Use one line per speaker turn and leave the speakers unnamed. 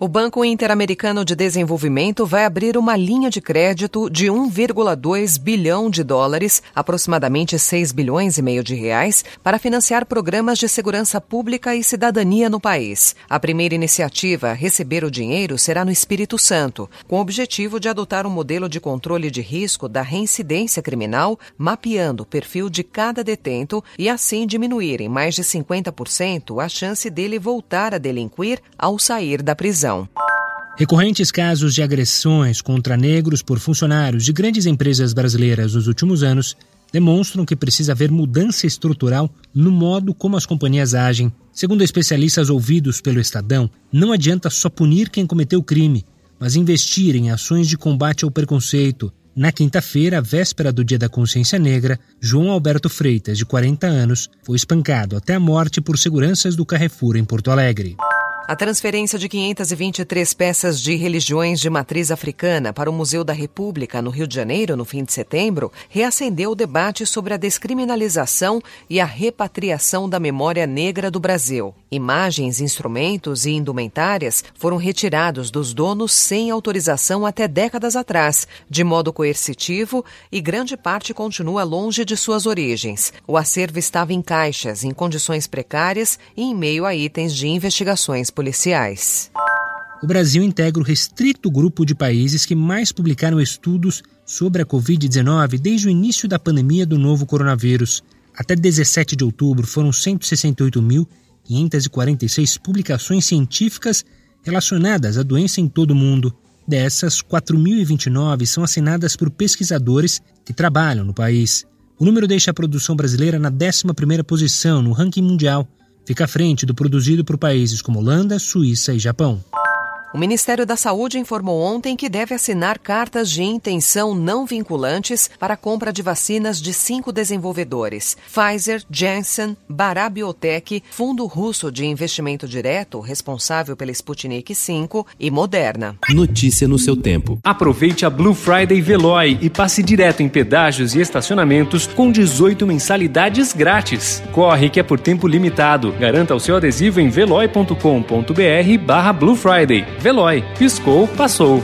O Banco Interamericano de Desenvolvimento vai abrir uma linha de crédito de 1,2 bilhão de dólares, aproximadamente 6 bilhões e meio de reais, para financiar programas de segurança pública e cidadania no país. A primeira iniciativa a receber o dinheiro será no Espírito Santo, com o objetivo de adotar um modelo de controle de risco da reincidência criminal, mapeando o perfil de cada detento e assim diminuir em mais de 50% a chance dele voltar a delinquir ao sair da prisão.
Recorrentes casos de agressões contra negros por funcionários de grandes empresas brasileiras nos últimos anos demonstram que precisa haver mudança estrutural no modo como as companhias agem. Segundo especialistas ouvidos pelo Estadão, não adianta só punir quem cometeu o crime, mas investir em ações de combate ao preconceito. Na quinta-feira, véspera do Dia da Consciência Negra, João Alberto Freitas, de 40 anos, foi espancado até a morte por seguranças do Carrefour em Porto Alegre.
A transferência de 523 peças de religiões de matriz africana para o Museu da República, no Rio de Janeiro, no fim de setembro, reacendeu o debate sobre a descriminalização e a repatriação da memória negra do Brasil. Imagens, instrumentos e indumentárias foram retirados dos donos sem autorização até décadas atrás, de modo coercitivo, e grande parte continua longe de suas origens. O acervo estava em caixas, em condições precárias e em meio a itens de investigações policiais.
O Brasil integra o restrito grupo de países que mais publicaram estudos sobre a Covid-19 desde o início da pandemia do novo coronavírus. Até 17 de outubro foram 168.546 publicações científicas relacionadas à doença em todo o mundo. Dessas, 4.029 são assinadas por pesquisadores que trabalham no país. O número deixa a produção brasileira na 11ª posição no ranking mundial, fica à frente do produzido por países como Holanda, Suíça e Japão.
O Ministério da Saúde informou ontem que deve assinar cartas de intenção não vinculantes para a compra de vacinas de cinco desenvolvedores: Pfizer, Janssen, Barabiotech, Fundo Russo de Investimento Direto, responsável pela Sputnik V, e Moderna.
Notícia no seu tempo.
Aproveite a Blue Friday Veloy e passe direto em pedágios e estacionamentos com 18 mensalidades grátis. Corre que é por tempo limitado. Garanta o seu adesivo em veloy.com.br barra Blue Friday. Veloy. Piscou, passou.